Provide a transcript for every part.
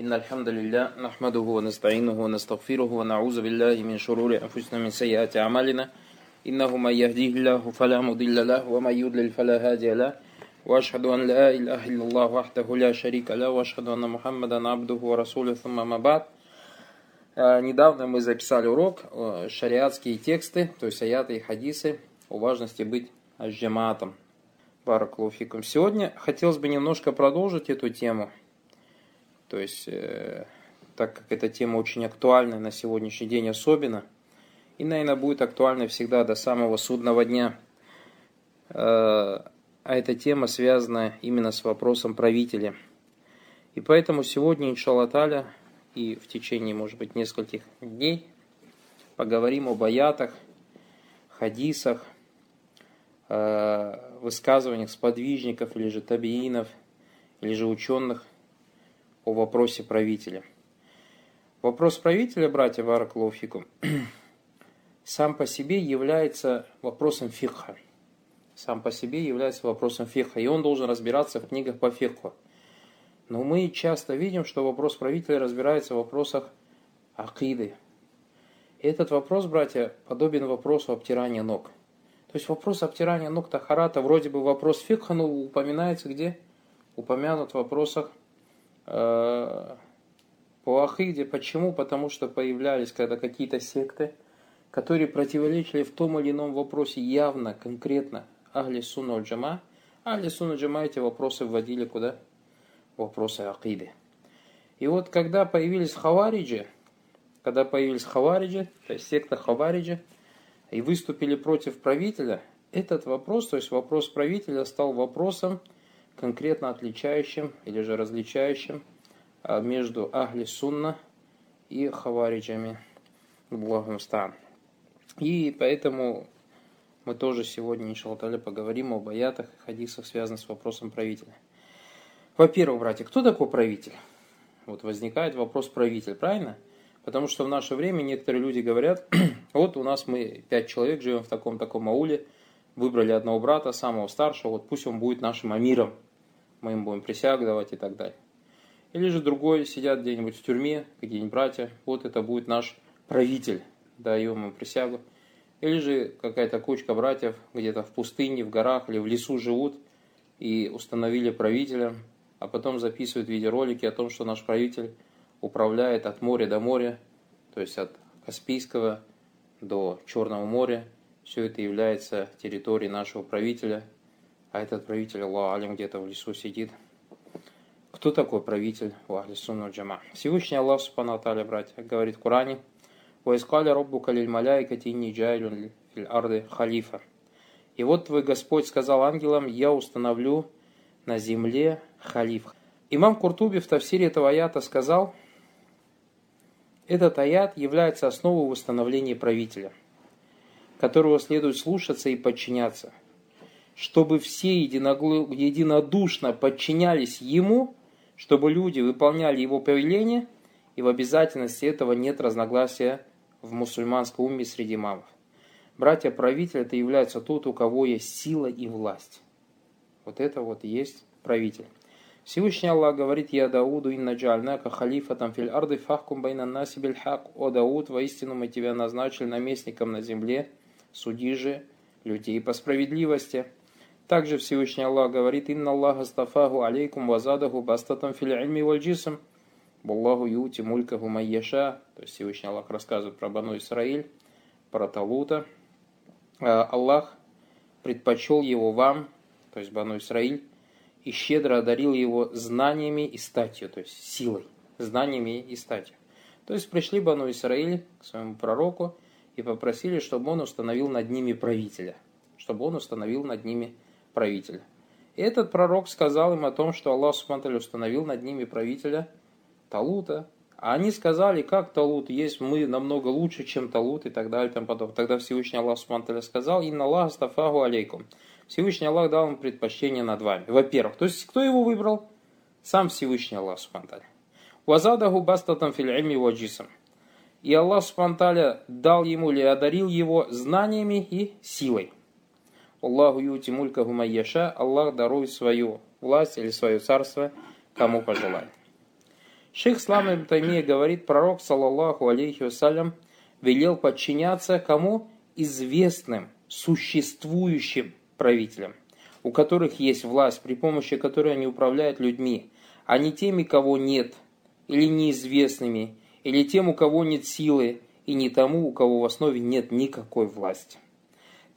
إن الحمد لله نحمده ونستعينه ونستغفره ونعوذ بالله من شرور أنفسنا من سيئات أعمالنا إنه من يهديه الله فلا مضل له ومن يضلل فلا هادي له وأشهد أن لا إله إلا الله وحده لا شريك له وأشهد أن محمدا عبده ورسوله ثم ما بعد Недавно мы записали урок шариатские тексты, то есть аяты и хадисы о важности быть аджиматом. Бараклуфиком. Сегодня хотелось бы немножко продолжить эту тему то есть, э, так как эта тема очень актуальна на сегодняшний день особенно, и, наверное, будет актуальна всегда до самого судного дня. Э, а эта тема связана именно с вопросом правителя. И поэтому сегодня, иншаллах таля, и в течение, может быть, нескольких дней поговорим об аятах, хадисах, э, высказываниях сподвижников или же табиинов, или же ученых о вопросе правителя. Вопрос правителя, братья Вараклофику, сам по себе является вопросом фикха. Сам по себе является вопросом фикха, и он должен разбираться в книгах по фикху. Но мы часто видим, что вопрос правителя разбирается в вопросах акиды. Этот вопрос, братья, подобен вопросу обтирания ног. То есть вопрос обтирания ног Тахарата, вроде бы вопрос фикха, но упоминается где? Упомянут в вопросах по Ахиде. Почему? Потому что появлялись когда какие-то секты, которые противоречили в том или ином вопросе явно, конкретно Ахли Сунна Джама. Ахли Сунна Джама эти вопросы вводили куда? вопросы акиды. И вот когда появились хавариджи, когда появились хавариджи, то есть секта хавариджи, и выступили против правителя, этот вопрос, то есть вопрос правителя, стал вопросом, конкретно отличающим или же различающим а, между Ахли Сунна и Хавариджами. Благостан. И поэтому мы тоже сегодня, иншаллах, поговорим об аятах и хадисах, связанных с вопросом правителя. Во-первых, братья, кто такой правитель? Вот возникает вопрос правитель, правильно? Потому что в наше время некоторые люди говорят, вот у нас мы пять человек живем в таком-таком ауле, выбрали одного брата, самого старшего, вот пусть он будет нашим амиром, мы им будем присягу давать и так далее. Или же другой сидят где-нибудь в тюрьме, какие-нибудь братья, вот это будет наш правитель, даем ему присягу. Или же какая-то кучка братьев где-то в пустыне, в горах или в лесу живут и установили правителя, а потом записывают видеоролики о том, что наш правитель управляет от моря до моря, то есть от Каспийского до Черного моря. Все это является территорией нашего правителя, а этот правитель, Аллах где-то в лесу сидит. Кто такой правитель в Ахли Сунна Джама? Всевышний Аллах Субхану братья, говорит в Коране, «Ваискаля роббу калиль маляйкати инни джайлюн филь арды халифа». И вот твой Господь сказал ангелам, я установлю на земле халиф. Имам Куртуби в тафсире этого аята сказал, этот аят является основой восстановления правителя, которого следует слушаться и подчиняться, чтобы все единодушно подчинялись ему, чтобы люди выполняли его повеления, и в обязательности этого нет разногласия в мусульманском уме среди мамов. Братья правитель это является тот, у кого есть сила и власть. Вот это вот есть правитель. Всевышний Аллах говорит, «Я Дауду инна джальнака халифатам филь арды фахкум байна наси хак». «О Дауд, воистину мы тебя назначили наместником на земле, суди же людей по справедливости». Также Всевышний Аллах говорит, «Инна Аллаха стафаху алейкум вазадаху бастатам филь ильми валь джисм». Баллаху юти мулькаху майяша. То есть Всевышний Аллах рассказывает про Бану Исраиль, про Талута. А, Аллах предпочел его вам, то есть Бану Исраиль, и щедро одарил его знаниями и статью, то есть силой, знаниями и статью. То есть пришли Бану Исраиль к своему пророку и попросили, чтобы он установил над ними правителя, чтобы он установил над ними правителя. И этот пророк сказал им о том, что Аллах Субтитры установил над ними правителя Талута, а они сказали, как Талут есть, мы намного лучше, чем Талут и так далее. И подобное. Тогда Всевышний Аллах Субтитры сказал, «Инна Аллах стафаху алейкум». Всевышний Аллах дал им предпочтение над вами. Во-первых, то есть кто его выбрал? Сам Всевышний Аллах Субтитры. «Вазадаху бастатам фил ильми ваджисам». И Аллах Субтитры дал ему или одарил его знаниями и силой. Аллаху юти мулька гумайяша. Аллах дарует свою власть или свое царство, кому пожелает. Шейх Слам Ибн Таймия говорит, пророк, саллаллаху алейхи вассалям, велел подчиняться кому? Известным, существующим правителям, у которых есть власть, при помощи которой они управляют людьми, а не теми, кого нет, или неизвестными, или тем, у кого нет силы, и не тому, у кого в основе нет никакой власти.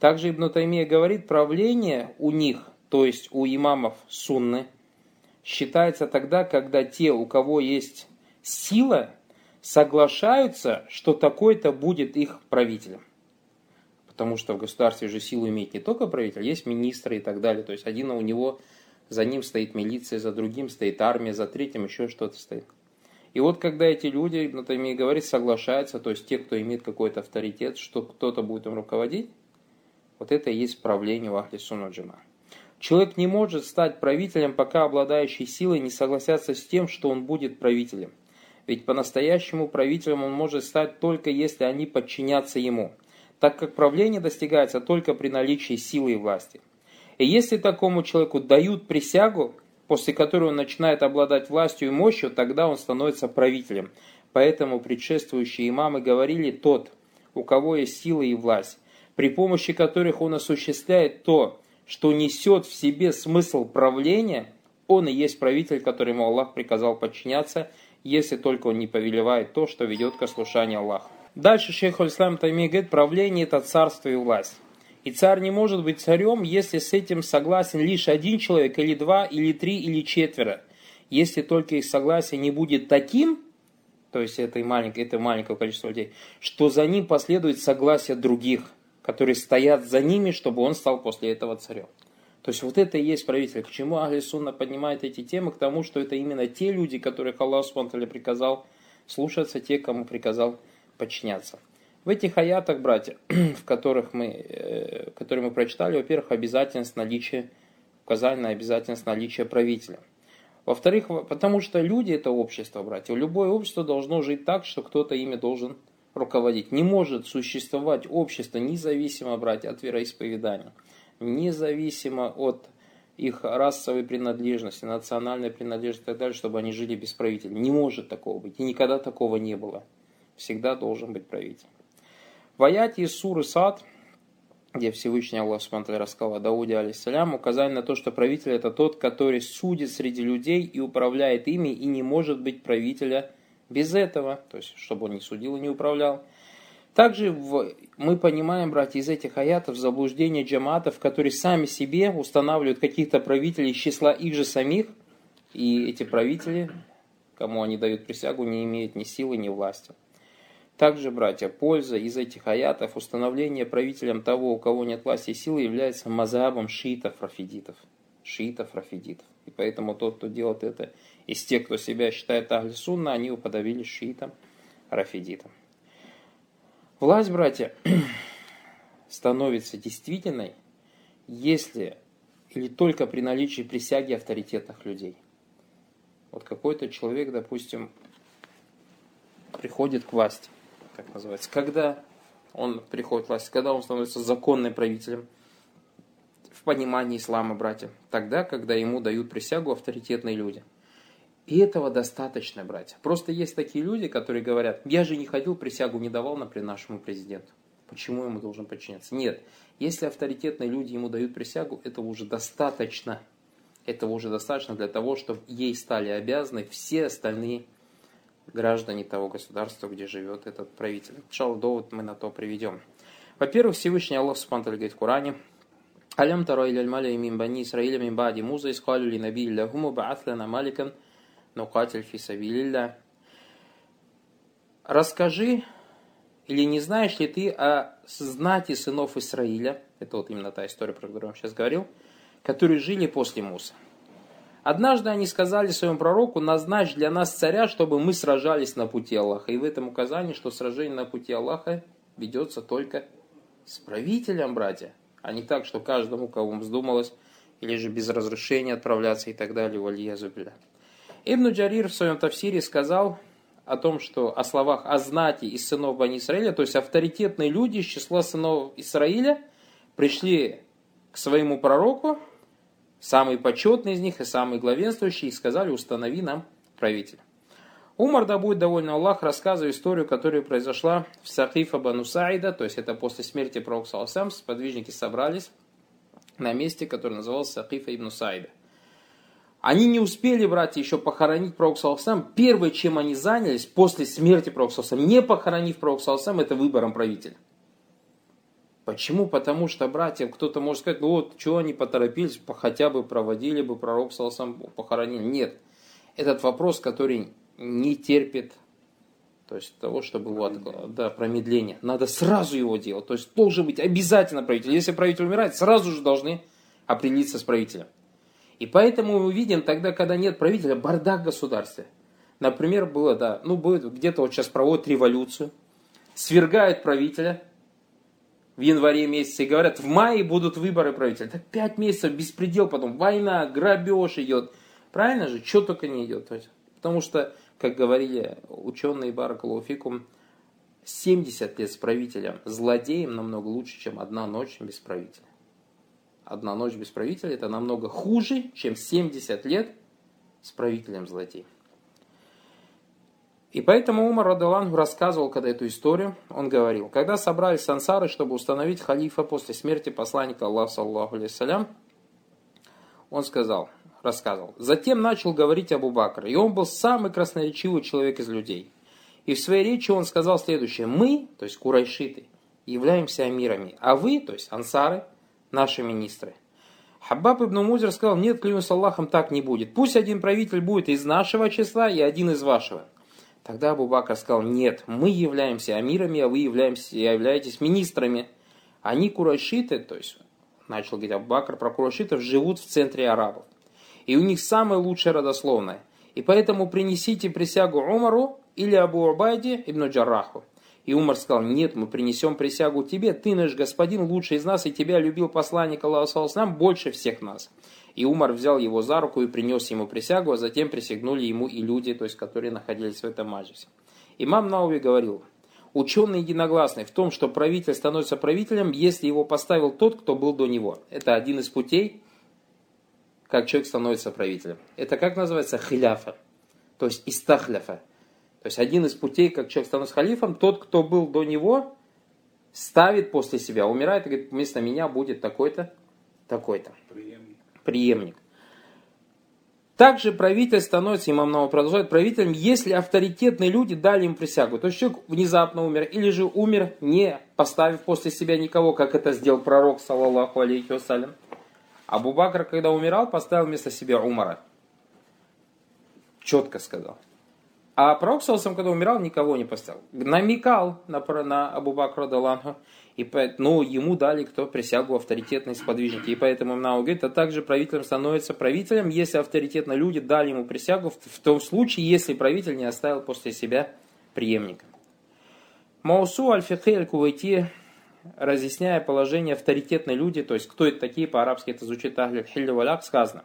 Также Ибн Таймия говорит, правление у них, то есть у имамов сунны, считается тогда, когда те, у кого есть сила, соглашаются, что такой-то будет их правителем. Потому что в государстве же силу имеет не только правитель, есть министры и так далее. То есть один у него, за ним стоит милиция, за другим стоит армия, за третьим еще что-то стоит. И вот когда эти люди, и говорит, соглашаются, то есть те, кто имеет какой-то авторитет, что кто-то будет им руководить, вот это и есть правление в Ахли Джима. Человек не может стать правителем, пока обладающие силой не согласятся с тем, что он будет правителем. Ведь по-настоящему правителем он может стать только если они подчинятся ему, так как правление достигается только при наличии силы и власти. И если такому человеку дают присягу, после которой он начинает обладать властью и мощью, тогда он становится правителем. Поэтому предшествующие имамы говорили «тот, у кого есть сила и власть, при помощи которых он осуществляет то, что несет в себе смысл правления, он и есть правитель, которому Аллах приказал подчиняться, если только он не повелевает то, что ведет к ослушанию Аллаха. Дальше шейх Ислам Тайми говорит, правление это царство и власть. И царь не может быть царем, если с этим согласен лишь один человек, или два, или три, или четверо. Если только их согласие не будет таким, то есть это, маленькое, это маленькое количество людей, что за ним последует согласие других – которые стоят за ними, чтобы он стал после этого царем. То есть вот это и есть правитель. К чему Ахли Сунна поднимает эти темы? К тому, что это именно те люди, которых Аллах Субтитры приказал слушаться, те, кому приказал подчиняться. В этих аятах, братья, в которых мы, э, которые мы прочитали, во-первых, обязательность наличия, указание на обязательность наличия правителя. Во-вторых, потому что люди это общество, братья. Любое общество должно жить так, что кто-то ими должен руководить. Не может существовать общество независимо, братья, от вероисповедания, независимо от их расовой принадлежности, национальной принадлежности и так далее, чтобы они жили без правителя. Не может такого быть. И никогда такого не было. Всегда должен быть правитель. В аяте из суры Сад, где Всевышний Аллах Субтитры рассказал о Дауде, алейсалям, указание на то, что правитель это тот, который судит среди людей и управляет ими, и не может быть правителя – без этого, то есть, чтобы он не судил и не управлял. Также в, мы понимаем, братья, из этих аятов заблуждение джаматов, которые сами себе устанавливают каких-то правителей из числа их же самих, и эти правители, кому они дают присягу, не имеют ни силы, ни власти. Также, братья, польза из этих аятов, установление правителем того, у кого нет власти и силы, является мазабом шиитов-рафидитов. Шиитов-рафидитов. И поэтому тот, кто делает это из тех, кто себя считает Ахли Сунна, они уподобились шиитам, рафидитам. Власть, братья, становится действительной, если или только при наличии присяги авторитетных людей. Вот какой-то человек, допустим, приходит к власти, как называется, когда он приходит к власти, когда он становится законным правителем, в понимании ислама, братья, тогда, когда ему дают присягу авторитетные люди – и этого достаточно, братья. Просто есть такие люди, которые говорят, я же не ходил, присягу не давал, например, нашему президенту. Почему ему должен подчиняться? Нет. Если авторитетные люди ему дают присягу, этого уже достаточно. Этого уже достаточно для того, чтобы ей стали обязаны все остальные граждане того государства, где живет этот правитель. Иншалла, довод мы на то приведем. Во-первых, Всевышний Аллах Субтитры говорит в Коране, «Алям таро иляль маля мин бани Исраиля мин бади муза искалю ли лягуму баат маликан нукатель фисабилилля. Расскажи, или не знаешь ли ты о знати сынов Исраиля, это вот именно та история, про которую я сейчас говорил, которые жили после Муса. Однажды они сказали своему пророку, назначь для нас царя, чтобы мы сражались на пути Аллаха. И в этом указании, что сражение на пути Аллаха ведется только с правителем, братья, а не так, что каждому, кому вздумалось, или же без разрешения отправляться и так далее, валия зубля. Ибн Джарир в своем тафсире сказал о том, что о словах о знати из сынов Бани Исраиля, то есть авторитетные люди из числа сынов Исраиля, пришли к своему пророку, самый почетный из них и самый главенствующий, и сказали, установи нам правителя. Умар, да будет доволен Аллах, рассказывает историю, которая произошла в Сахифа Бану Саида, то есть это после смерти пророка Саласам, сподвижники собрались на месте, которое называлось Сахифа Ибн Саида. Они не успели, братья, еще похоронить пророка. Первое, чем они занялись после смерти пророка не похоронив пророка это выбором правителя. Почему? Потому что, братья, кто-то может сказать, ну вот, чего они поторопились, хотя бы проводили бы пророк Саласам похоронили. Нет. Этот вопрос, который не терпит то есть того, чтобы вот, да, промедление. Надо сразу его делать. То есть должен быть обязательно правитель. Если правитель умирает, сразу же должны определиться с правителем. И поэтому мы видим тогда, когда нет правителя, бардак в государстве. Например, было, да, ну, будет где-то вот сейчас проводят революцию, свергают правителя в январе месяце и говорят, в мае будут выборы правителя. Так пять месяцев беспредел, потом война, грабеж идет. Правильно же? Что только не идет. Потому что как говорили ученые Баракалуфикум, 70 лет с правителем, злодеем намного лучше, чем одна ночь без правителя. Одна ночь без правителя это намного хуже, чем 70 лет с правителем злодеем. И поэтому Умар Радалан рассказывал, когда эту историю, он говорил, когда собрались сансары, чтобы установить халифа после смерти посланника Аллаха, саллаху алейсалям, он сказал – рассказывал. Затем начал говорить Абу Бакр, и он был самый красноречивый человек из людей. И в своей речи он сказал следующее. Мы, то есть курайшиты, являемся амирами, а вы, то есть ансары, наши министры. Хаббаб ибн Музер сказал, нет, клянусь Аллахом, так не будет. Пусть один правитель будет из нашего числа и один из вашего. Тогда Абу Бакр сказал, нет, мы являемся амирами, а вы являемся, являетесь министрами. Они курайшиты, то есть, начал говорить Абу Бакр про курайшитов, живут в центре арабов и у них самое лучшее родословное. И поэтому принесите присягу Умару или Абу Убайде ибн Джарраху. И Умар сказал, нет, мы принесем присягу тебе, ты наш господин, лучший из нас, и тебя любил посланник Аллаха нам больше всех нас. И Умар взял его за руку и принес ему присягу, а затем присягнули ему и люди, то есть которые находились в этом маджисе. Имам Науви говорил, ученые единогласны в том, что правитель становится правителем, если его поставил тот, кто был до него. Это один из путей, как человек становится правителем. Это как называется хиляфа, то есть истахляфа. То есть один из путей, как человек становится халифом, тот, кто был до него, ставит после себя, умирает и говорит, вместо меня будет такой-то, такой-то. Приемник. Приемник. Также правитель становится, имам Нава продолжает, правителем, если авторитетные люди дали им присягу. То есть человек внезапно умер, или же умер, не поставив после себя никого, как это сделал пророк, саллаллаху алейхи вассалям. Абу Бакр, когда умирал, поставил вместо себя Умара. Четко сказал. А пророк, сам, когда умирал, никого не поставил. Намекал на, на Абу Бакра Даланху. И ну, ему дали кто присягу авторитетные сподвижники. И поэтому Мнау говорит, а также правителем становится правителем, если авторитетные люди дали ему присягу, в, в том случае, если правитель не оставил после себя преемника. Маусу аль-Фихи аль-Кувайти разъясняя положение авторитетные люди, то есть кто это такие, по-арабски это звучит Ахлиль Хилли сказано.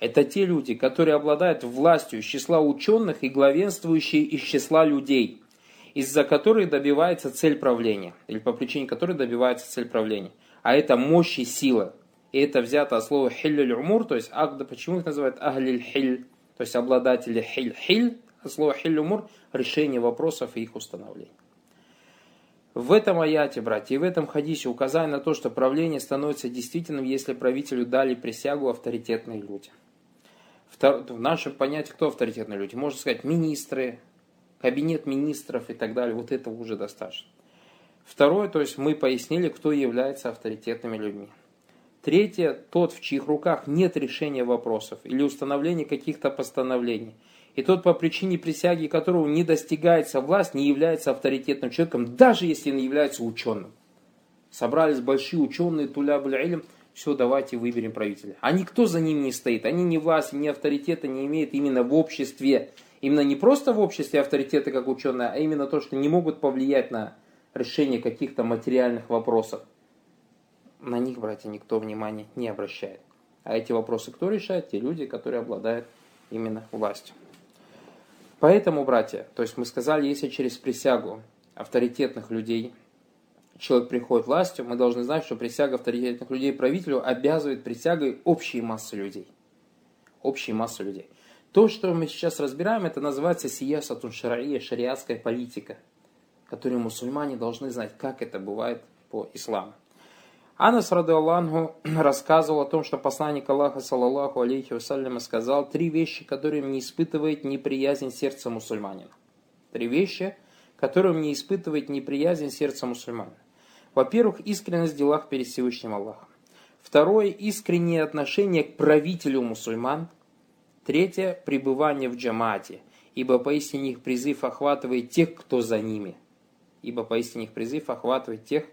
Это те люди, которые обладают властью из числа ученых и главенствующие из числа людей, из-за которых добивается цель правления, или по причине которой добивается цель правления. А это мощь и сила. И это взято от слова хиллюль умур, то есть агда, почему их называют ахлиль хиль, то есть обладатели хиль. Хиль, от слова хиль умур, решение вопросов и их установление. В этом аяте, братья, и в этом хадисе указание на то, что правление становится действительным, если правителю дали присягу авторитетные люди. В нашем понятии, кто авторитетные люди? Можно сказать, министры, кабинет министров и так далее. Вот этого уже достаточно. Второе, то есть мы пояснили, кто является авторитетными людьми. Третье, тот, в чьих руках нет решения вопросов или установления каких-то постановлений – и тот по причине присяги которого не достигается власть, не является авторитетным человеком, даже если он является ученым. Собрались большие ученые, туля илм, все, давайте выберем правителя. А никто за ним не стоит, они ни власти, ни авторитета не имеют именно в обществе. Именно не просто в обществе авторитеты как ученые, а именно то, что не могут повлиять на решение каких-то материальных вопросов. На них, братья, никто внимания не обращает. А эти вопросы кто решает? Те люди, которые обладают именно властью. Поэтому, братья, то есть мы сказали, если через присягу авторитетных людей человек приходит властью, мы должны знать, что присяга авторитетных людей правителю обязывает присягой общие массы людей. Общие массы людей. То, что мы сейчас разбираем, это называется сиясатун шария, шариатская политика, которую мусульмане должны знать, как это бывает по исламу. Анас Радуаллаху рассказывал о том, что посланник Аллаха, саллаллаху алейхи вассаляма, сказал три вещи, которым не испытывает неприязнь сердца мусульманина. Три вещи, которым не испытывает неприязнь сердца мусульманина. Во-первых, искренность в делах перед Всевышним Аллахом. Второе, искреннее отношение к правителю мусульман. Третье, пребывание в джамате, ибо поистине их призыв охватывает тех, кто за ними. Ибо поистине их призыв охватывает тех,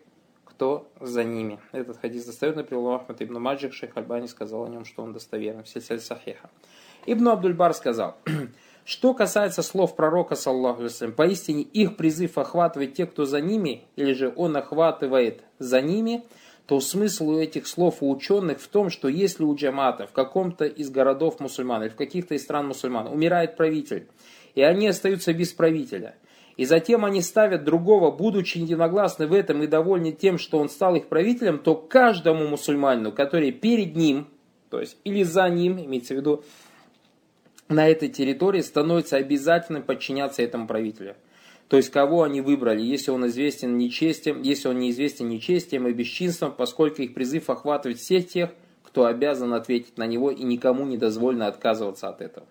кто за ними. Этот хадис достоверно привел Ахмад ибн Маджих, шейх Альбани сказал о нем, что он достоверный, в сельсель Сахиха. Ибн Абдульбар сказал, что касается слов пророка, саллаху поистине их призыв охватывает тех, кто за ними, или же он охватывает за ними, то смысл у этих слов у ученых в том, что если у джамата в каком-то из городов мусульман или в каких-то из стран мусульман умирает правитель, и они остаются без правителя – и затем они ставят другого, будучи единогласны в этом и довольны тем, что он стал их правителем, то каждому мусульманину, который перед ним, то есть или за ним, имеется в виду, на этой территории становится обязательным подчиняться этому правителю. То есть кого они выбрали, если он известен нечестием, если он неизвестен нечестием и бесчинством, поскольку их призыв охватывает всех тех, кто обязан ответить на него и никому не дозволено отказываться от этого.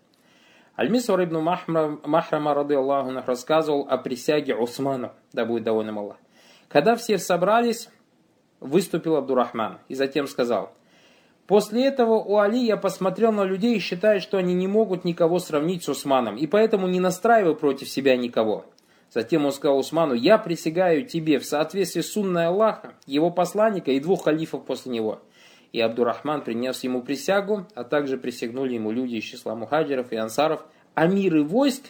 Аль-Мисвар ибн Махрама, рады Аллаху, рассказывал о присяге Усмана, да будет доволен Аллах. Когда все собрались, выступил Абдурахман и затем сказал, После этого у Али я посмотрел на людей и считаю, что они не могут никого сравнить с Усманом, и поэтому не настраиваю против себя никого. Затем он сказал Усману, я присягаю тебе в соответствии с сунной Аллаха, его посланника и двух халифов после него – и Абдурахман принес ему присягу, а также присягнули ему люди из числа мухаджиров и ансаров, амиры войск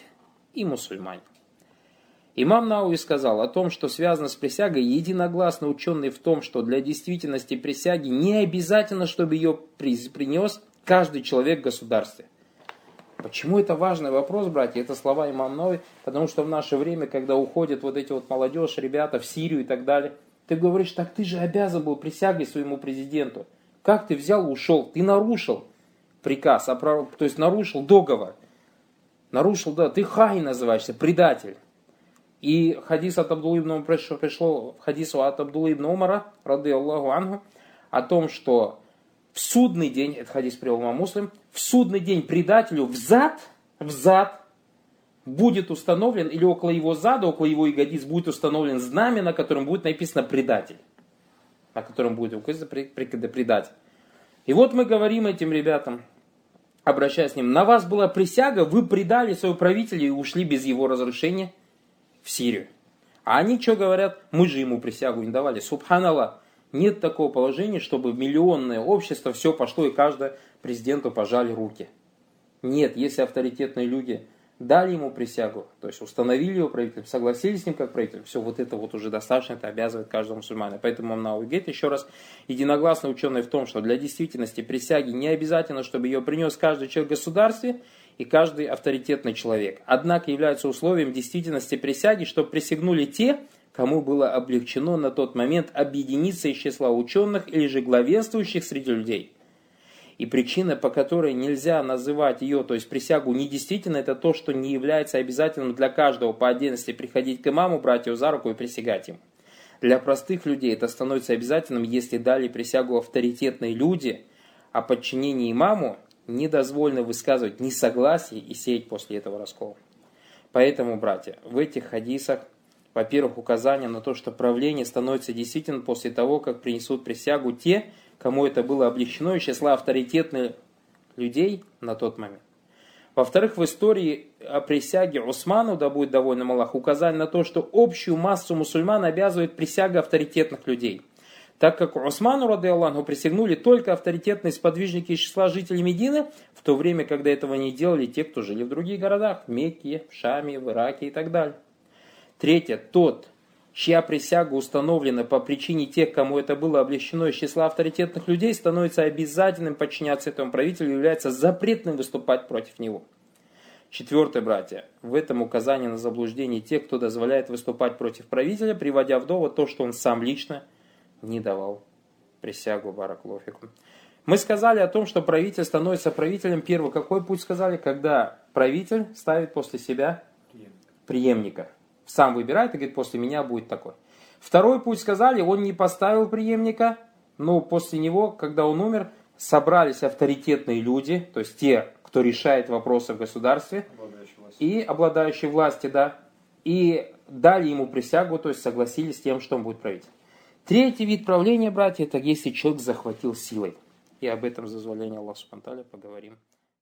и мусульмане. Имам Науи сказал о том, что связано с присягой, единогласно ученый в том, что для действительности присяги не обязательно, чтобы ее принес каждый человек в государстве. Почему это важный вопрос, братья? Это слова имам Науи, потому что в наше время, когда уходят вот эти вот молодежь, ребята в Сирию и так далее, ты говоришь, так ты же обязан был присягой своему президенту. Как ты взял, ушел? Ты нарушил приказ, то есть нарушил договор. Нарушил, да, ты хай называешься, предатель. И хадис от Абдулла ибн пришло, пришло хадису от Абдулла ибн Умара, рады Аллаху Ангу, о том, что в судный день, это хадис привел вам муслим, в судный день предателю взад, взад будет установлен, или около его зада, около его ягодиц будет установлен знамя, на котором будет написано предатель на котором будет указано предать. И вот мы говорим этим ребятам, обращаясь к ним, на вас была присяга, вы предали своего правителя и ушли без его разрешения в Сирию. А они что говорят? Мы же ему присягу не давали. Субханаллах. Нет такого положения, чтобы миллионное общество все пошло и каждый президенту пожали руки. Нет, если авторитетные люди дали ему присягу, то есть установили его правителем, согласились с ним как правитель, все вот это вот уже достаточно, это обязывает каждого мусульмана. Поэтому Мамнау говорит еще раз, единогласно ученые в том, что для действительности присяги не обязательно, чтобы ее принес каждый человек в государстве и каждый авторитетный человек. Однако является условием действительности присяги, чтобы присягнули те, кому было облегчено на тот момент объединиться из числа ученых или же главенствующих среди людей. И причина, по которой нельзя называть ее, то есть присягу недействительной, это то, что не является обязательным для каждого по отдельности приходить к имаму, брать его за руку и присягать им. Для простых людей это становится обязательным, если дали присягу авторитетные люди, а подчинение имаму не дозволено высказывать несогласие и сеять после этого раскол. Поэтому, братья, в этих хадисах, во-первых, указание на то, что правление становится действительно после того, как принесут присягу те, кому это было облегчено из числа авторитетных людей на тот момент. Во-вторых, в истории о присяге Усману, да будет довольно Аллах, указали на то, что общую массу мусульман обязывает присяга авторитетных людей. Так как Усману, рады Аллаху, присягнули только авторитетные сподвижники из числа жителей Медины, в то время, когда этого не делали те, кто жили в других городах, в Мекке, в Шаме, в Ираке и так далее. Третье, тот, чья присяга установлена по причине тех, кому это было облегчено из числа авторитетных людей, становится обязательным подчиняться этому правителю и является запретным выступать против него. Четвертое, братья, в этом указание на заблуждение тех, кто дозволяет выступать против правителя, приводя в довод то, что он сам лично не давал присягу Бараклофику. Мы сказали о том, что правитель становится правителем. Первый, какой путь сказали? Когда правитель ставит после себя преемника. Сам выбирает и говорит, после меня будет такой. Второй путь сказали, он не поставил преемника, но после него, когда он умер, собрались авторитетные люди, то есть те, кто решает вопросы в государстве, и обладающие властью, да, и дали ему присягу, то есть согласились с тем, что он будет править. Третий вид правления, братья, это если человек захватил силой. И об этом, зазволение Аллаха Субтитры поговорим.